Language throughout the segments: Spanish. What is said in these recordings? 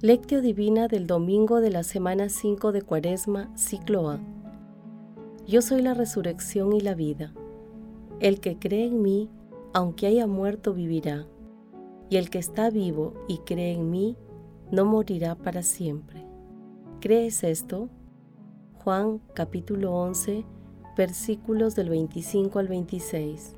Lectio Divina del domingo de la semana 5 de Cuaresma, ciclo A. Yo soy la resurrección y la vida. El que cree en mí, aunque haya muerto, vivirá. Y el que está vivo y cree en mí, no morirá para siempre. ¿Crees esto? Juan capítulo 11, versículos del 25 al 26.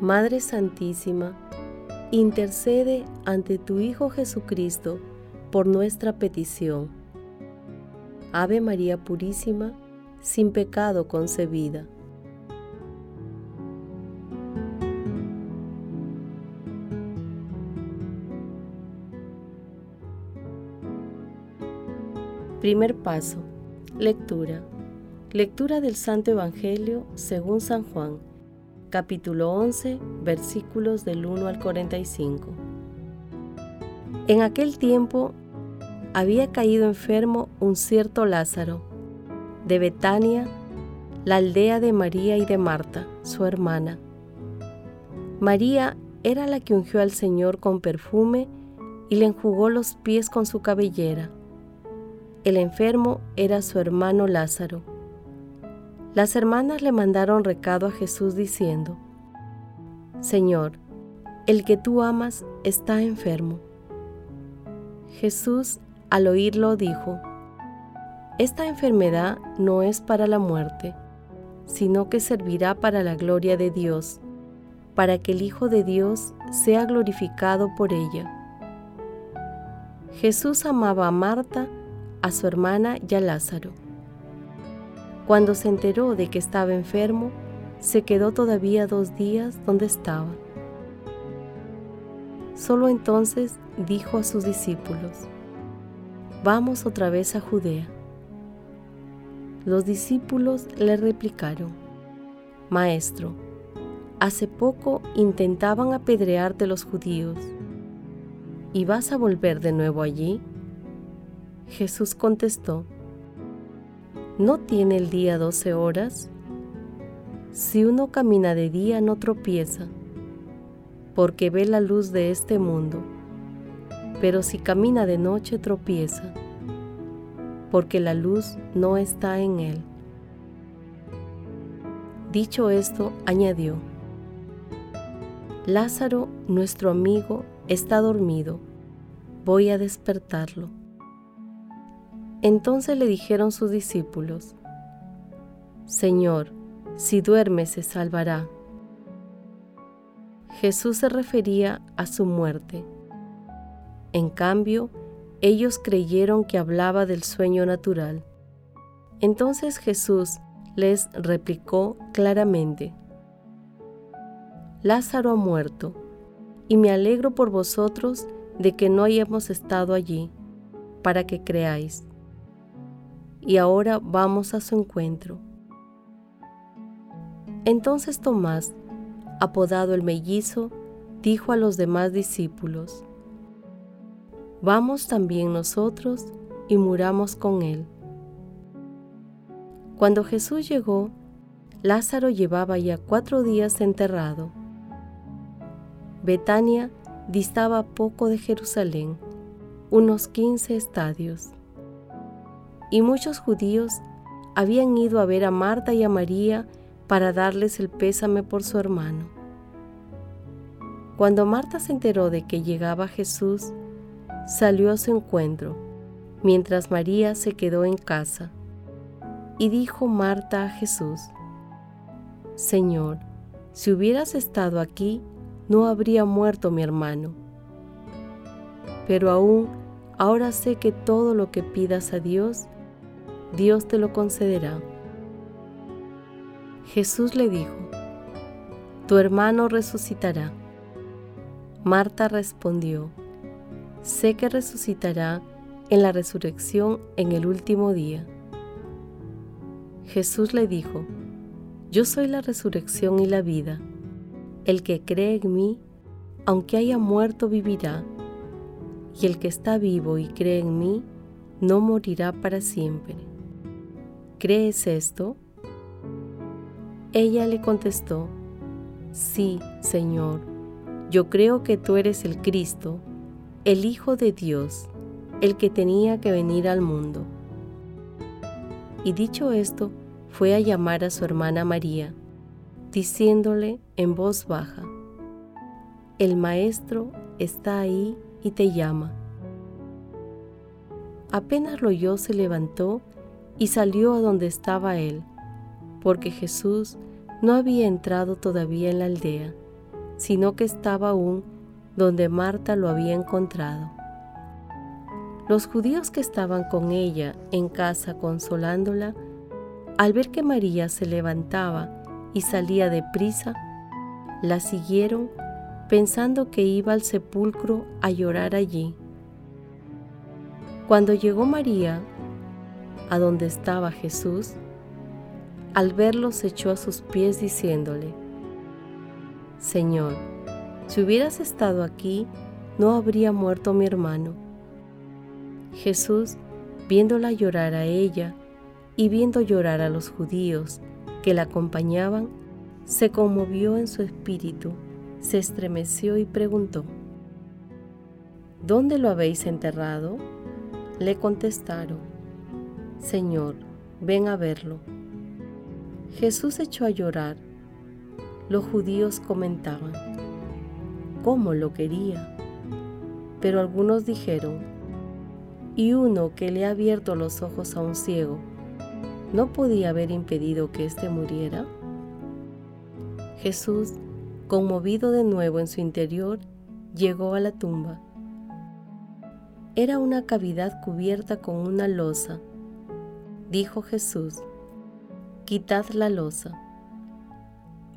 Madre Santísima, intercede ante tu Hijo Jesucristo por nuestra petición. Ave María Purísima, sin pecado concebida. Primer paso. Lectura. Lectura del Santo Evangelio según San Juan capítulo 11, versículos del 1 al 45. En aquel tiempo había caído enfermo un cierto Lázaro, de Betania, la aldea de María y de Marta, su hermana. María era la que ungió al Señor con perfume y le enjugó los pies con su cabellera. El enfermo era su hermano Lázaro. Las hermanas le mandaron recado a Jesús diciendo, Señor, el que tú amas está enfermo. Jesús al oírlo dijo, Esta enfermedad no es para la muerte, sino que servirá para la gloria de Dios, para que el Hijo de Dios sea glorificado por ella. Jesús amaba a Marta, a su hermana y a Lázaro. Cuando se enteró de que estaba enfermo, se quedó todavía dos días donde estaba. Solo entonces dijo a sus discípulos, Vamos otra vez a Judea. Los discípulos le replicaron, Maestro, hace poco intentaban apedrearte los judíos, ¿y vas a volver de nuevo allí? Jesús contestó, ¿No tiene el día doce horas? Si uno camina de día no tropieza, porque ve la luz de este mundo, pero si camina de noche tropieza, porque la luz no está en él. Dicho esto, añadió, Lázaro, nuestro amigo, está dormido, voy a despertarlo. Entonces le dijeron sus discípulos, Señor, si duerme se salvará. Jesús se refería a su muerte. En cambio, ellos creyeron que hablaba del sueño natural. Entonces Jesús les replicó claramente, Lázaro ha muerto, y me alegro por vosotros de que no hayamos estado allí, para que creáis y ahora vamos a su encuentro. Entonces Tomás, apodado el mellizo, dijo a los demás discípulos, Vamos también nosotros y muramos con él. Cuando Jesús llegó, Lázaro llevaba ya cuatro días enterrado. Betania distaba poco de Jerusalén, unos quince estadios y muchos judíos habían ido a ver a Marta y a María para darles el pésame por su hermano. Cuando Marta se enteró de que llegaba Jesús, salió a su encuentro, mientras María se quedó en casa. Y dijo Marta a Jesús, Señor, si hubieras estado aquí, no habría muerto mi hermano. Pero aún, ahora sé que todo lo que pidas a Dios, Dios te lo concederá. Jesús le dijo, Tu hermano resucitará. Marta respondió, Sé que resucitará en la resurrección en el último día. Jesús le dijo, Yo soy la resurrección y la vida. El que cree en mí, aunque haya muerto, vivirá. Y el que está vivo y cree en mí, no morirá para siempre. ¿Crees esto? Ella le contestó, Sí, Señor, yo creo que tú eres el Cristo, el Hijo de Dios, el que tenía que venir al mundo. Y dicho esto, fue a llamar a su hermana María, diciéndole en voz baja, El Maestro está ahí y te llama. Apenas lo oyó, se levantó y salió a donde estaba él, porque Jesús no había entrado todavía en la aldea, sino que estaba aún donde Marta lo había encontrado. Los judíos que estaban con ella en casa consolándola, al ver que María se levantaba y salía de prisa, la siguieron pensando que iba al sepulcro a llorar allí. Cuando llegó María a donde estaba Jesús, al verlo se echó a sus pies diciéndole, Señor, si hubieras estado aquí, no habría muerto mi hermano. Jesús, viéndola llorar a ella y viendo llorar a los judíos que la acompañaban, se conmovió en su espíritu, se estremeció y preguntó, ¿Dónde lo habéis enterrado? Le contestaron, Señor, ven a verlo. Jesús echó a llorar. Los judíos comentaban, ¿cómo lo quería? Pero algunos dijeron, y uno que le ha abierto los ojos a un ciego, ¿no podía haber impedido que éste muriera? Jesús, conmovido de nuevo en su interior, llegó a la tumba. Era una cavidad cubierta con una losa. Dijo Jesús, quitad la losa.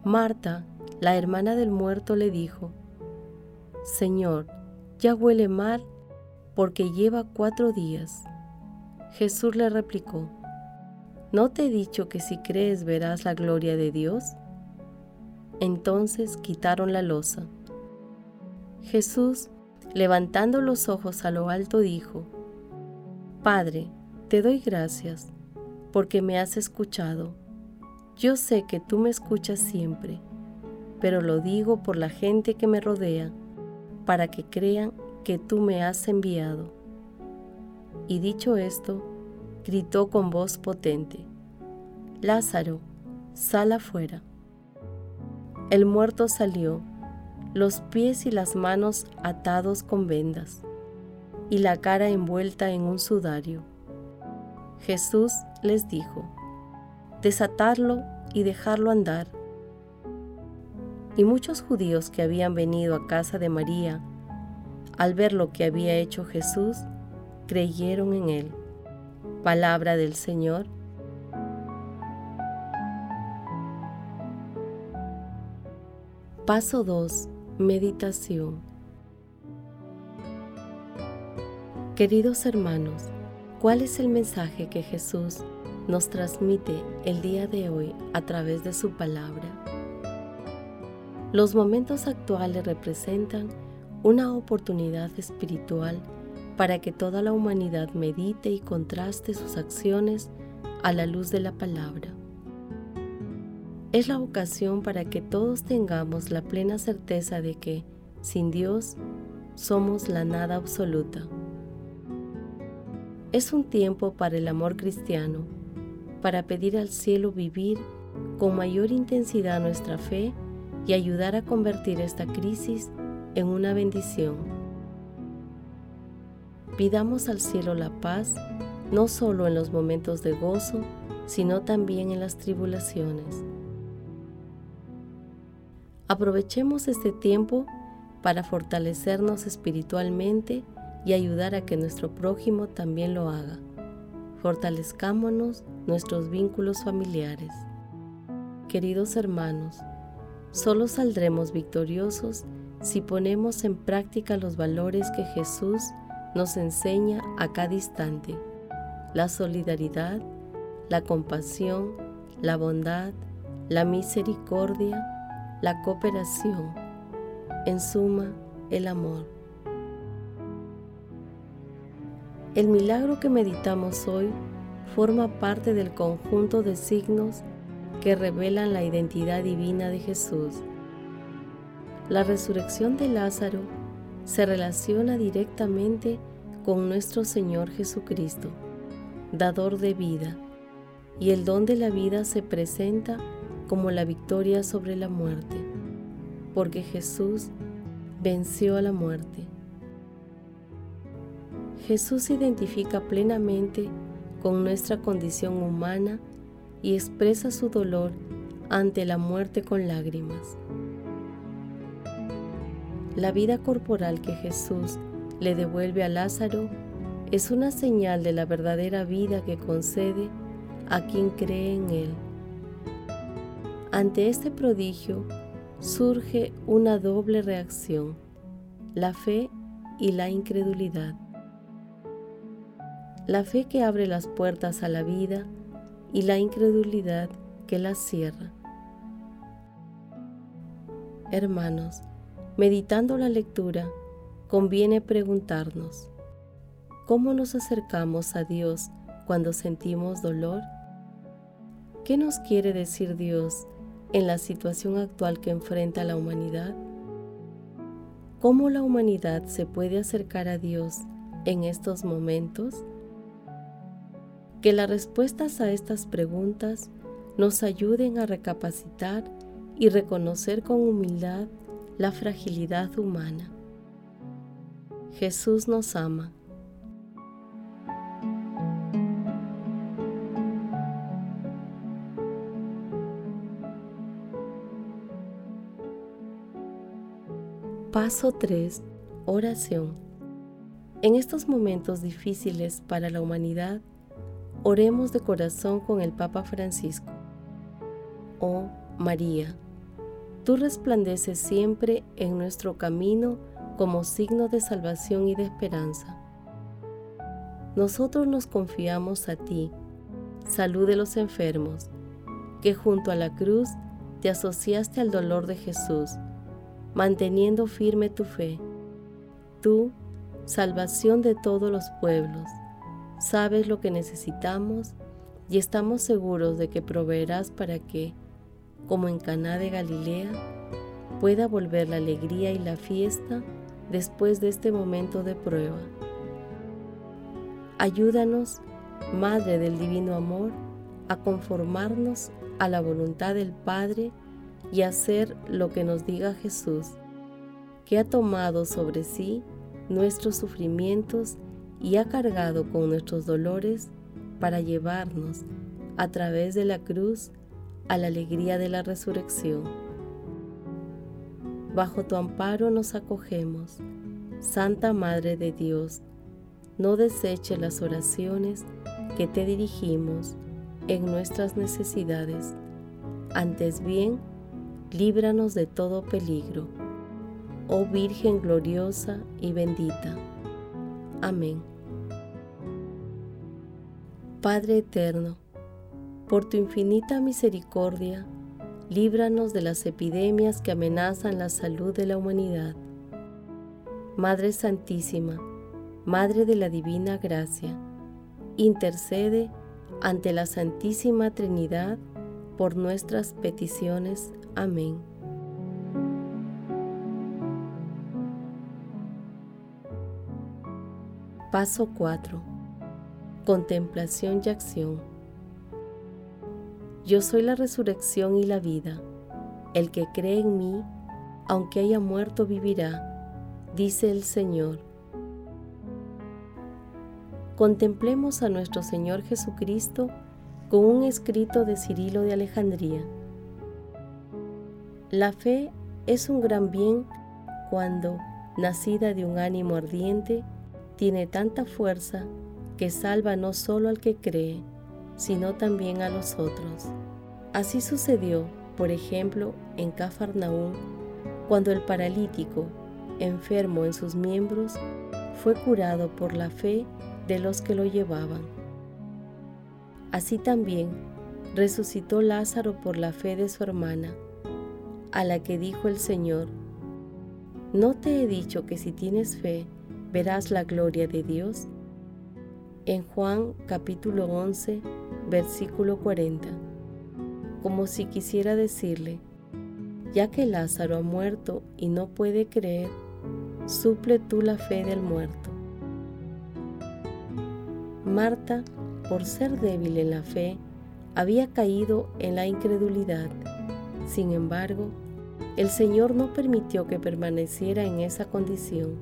Marta, la hermana del muerto, le dijo, Señor, ya huele mal porque lleva cuatro días. Jesús le replicó, ¿no te he dicho que si crees verás la gloria de Dios? Entonces quitaron la losa. Jesús, levantando los ojos a lo alto, dijo, Padre, te doy gracias porque me has escuchado. Yo sé que tú me escuchas siempre, pero lo digo por la gente que me rodea, para que crean que tú me has enviado. Y dicho esto, gritó con voz potente, Lázaro, sal afuera. El muerto salió, los pies y las manos atados con vendas, y la cara envuelta en un sudario. Jesús les dijo, desatarlo y dejarlo andar. Y muchos judíos que habían venido a casa de María al ver lo que había hecho Jesús, creyeron en él. Palabra del Señor. Paso 2. Meditación. Queridos hermanos, ¿cuál es el mensaje que Jesús nos transmite el día de hoy a través de su palabra? Los momentos actuales representan una oportunidad espiritual para que toda la humanidad medite y contraste sus acciones a la luz de la palabra. Es la ocasión para que todos tengamos la plena certeza de que, sin Dios, somos la nada absoluta. Es un tiempo para el amor cristiano, para pedir al cielo vivir con mayor intensidad nuestra fe y ayudar a convertir esta crisis en una bendición. Pidamos al cielo la paz, no solo en los momentos de gozo, sino también en las tribulaciones. Aprovechemos este tiempo para fortalecernos espiritualmente y ayudar a que nuestro prójimo también lo haga. Fortalezcámonos nuestros vínculos familiares. queridos hermanos, solo saldremos victoriosos si ponemos en práctica los valores que Jesús nos enseña a cada instante. La solidaridad, la compasión, la bondad, la misericordia, la cooperación, en suma, el amor. El milagro que meditamos hoy forma parte del conjunto de signos que revelan la identidad divina de Jesús. La resurrección de Lázaro se relaciona directamente con nuestro Señor Jesucristo, dador de vida, y el don de la vida se presenta como la victoria sobre la muerte, porque Jesús venció a la muerte. Jesús se identifica plenamente con nuestra condición humana y expresa su dolor ante la muerte con lágrimas. La vida corporal que Jesús le devuelve a Lázaro es una señal de la verdadera vida que concede a quien cree en Él. Ante este prodigio surge una doble reacción, la fe y la incredulidad la fe que abre las puertas a la vida y la incredulidad que las cierra. Hermanos, meditando la lectura, conviene preguntarnos, ¿cómo nos acercamos a Dios cuando sentimos dolor? ¿Qué nos quiere decir Dios en la situación actual que enfrenta la humanidad? ¿Cómo la humanidad se puede acercar a Dios en estos momentos? Que las respuestas a estas preguntas nos ayuden a recapacitar y reconocer con humildad la fragilidad humana. Jesús nos ama. Paso 3. Oración. En estos momentos difíciles para la humanidad, Oremos de corazón con el Papa Francisco. Oh María, tú resplandeces siempre en nuestro camino como signo de salvación y de esperanza. Nosotros nos confiamos a ti, salud de los enfermos, que junto a la cruz te asociaste al dolor de Jesús, manteniendo firme tu fe. Tú, salvación de todos los pueblos sabes lo que necesitamos y estamos seguros de que proveerás para que, como en Caná de Galilea, pueda volver la alegría y la fiesta después de este momento de prueba. Ayúdanos, Madre del Divino Amor, a conformarnos a la voluntad del Padre y hacer lo que nos diga Jesús, que ha tomado sobre sí nuestros sufrimientos y ha cargado con nuestros dolores para llevarnos a través de la cruz a la alegría de la resurrección. Bajo tu amparo nos acogemos, Santa Madre de Dios, no deseche las oraciones que te dirigimos en nuestras necesidades, antes bien, líbranos de todo peligro, oh Virgen gloriosa y bendita. Amén. Padre eterno, por tu infinita misericordia, líbranos de las epidemias que amenazan la salud de la humanidad. Madre Santísima, Madre de la Divina Gracia, intercede ante la Santísima Trinidad por nuestras peticiones. Amén. Paso 4 Contemplación y acción. Yo soy la resurrección y la vida. El que cree en mí, aunque haya muerto, vivirá, dice el Señor. Contemplemos a nuestro Señor Jesucristo con un escrito de Cirilo de Alejandría. La fe es un gran bien cuando, nacida de un ánimo ardiente, tiene tanta fuerza que salva no solo al que cree, sino también a los otros. Así sucedió Por ejemplo, en Cafarnaúm, cuando el paralítico, enfermo en sus miembros, fue curado por la fe de los que lo llevaban. Así también resucitó Lázaro por la fe de su hermana, a la que dijo el Señor, ¿no te he dicho que si tienes fe verás la gloria de Dios? En Juan capítulo 11, versículo 40, como si quisiera decirle, ya que Lázaro ha muerto y no puede creer, suple tú la fe del muerto. Marta, por ser débil en la fe, había caído en la incredulidad. Sin embargo, el Señor no permitió que permaneciera en esa condición.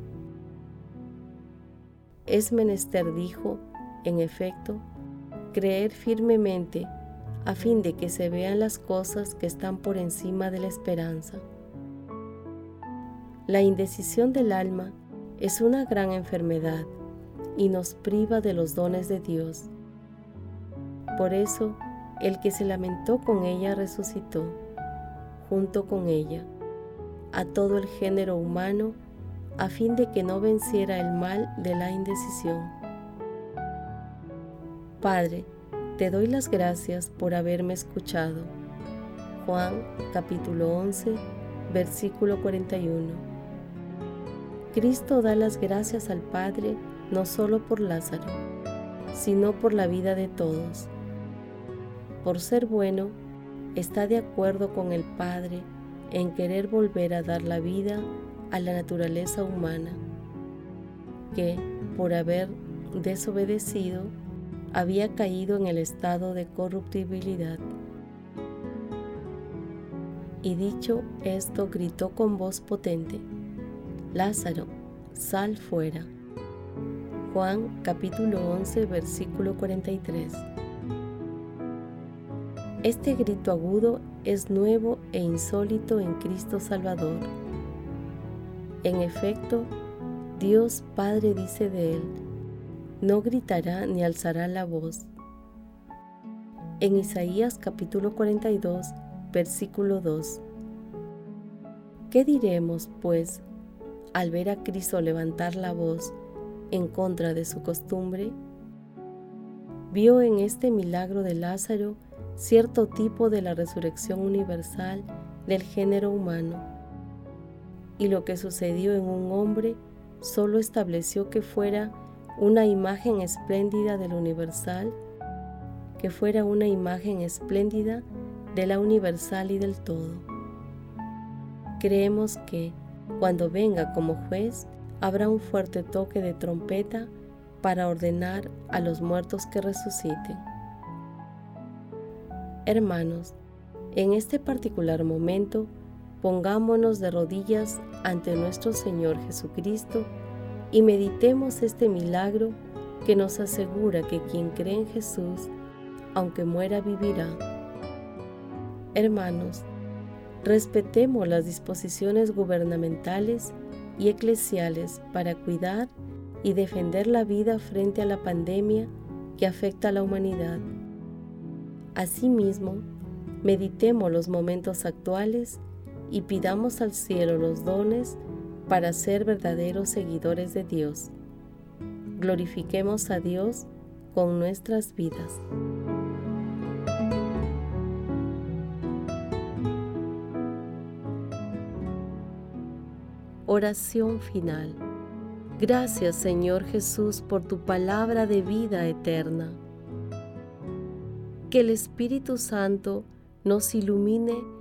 Es menester, dijo, en efecto, creer firmemente a fin de que se vean las cosas que están por encima de la esperanza. La indecisión del alma es una gran enfermedad y nos priva de los dones de Dios. Por eso, el que se lamentó con ella resucitó, junto con ella, a todo el género humano, a fin de que no venciera el mal de la indecisión. Padre, te doy las gracias por haberme escuchado. Juan capítulo 11, versículo 41. Cristo da las gracias al Padre no solo por Lázaro, sino por la vida de todos. Por ser bueno, está de acuerdo con el Padre en querer volver a dar la vida a la naturaleza humana, que, por haber desobedecido, había caído en el estado de corruptibilidad. Y dicho esto, gritó con voz potente, Lázaro, sal fuera. Juan capítulo 11, versículo 43. Este grito agudo es nuevo e insólito en Cristo Salvador. En efecto, Dios Padre dice de él, no gritará ni alzará la voz. En Isaías capítulo 42, versículo 2. ¿Qué diremos, pues, al ver a Cristo levantar la voz en contra de su costumbre? Vio en este milagro de Lázaro cierto tipo de la resurrección universal del género humano, y lo que sucedió en un hombre solo estableció que fuera una imagen espléndida del universal, que fuera una imagen espléndida de la universal y del todo. Creemos que, cuando venga como juez, habrá un fuerte toque de trompeta para ordenar a los muertos que resuciten. Hermanos, en este particular momento, pongámonos de rodillas ante nuestro Señor Jesucristo y meditemos este milagro que nos asegura que quien cree en Jesús, aunque muera, vivirá. Hermanos, respetemos las disposiciones gubernamentales y eclesiales para cuidar y defender la vida frente a la pandemia que afecta a la humanidad. Asimismo, meditemos los momentos actuales y pidamos al cielo los dones para ser verdaderos seguidores de Dios. Glorifiquemos a Dios con nuestras vidas. Oración final. Gracias Señor Jesús por tu palabra de vida eterna. Que el Espíritu Santo nos ilumine